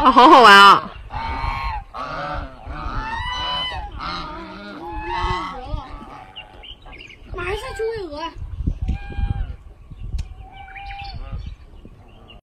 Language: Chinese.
啊，好好玩啊！马上下去喂鹅。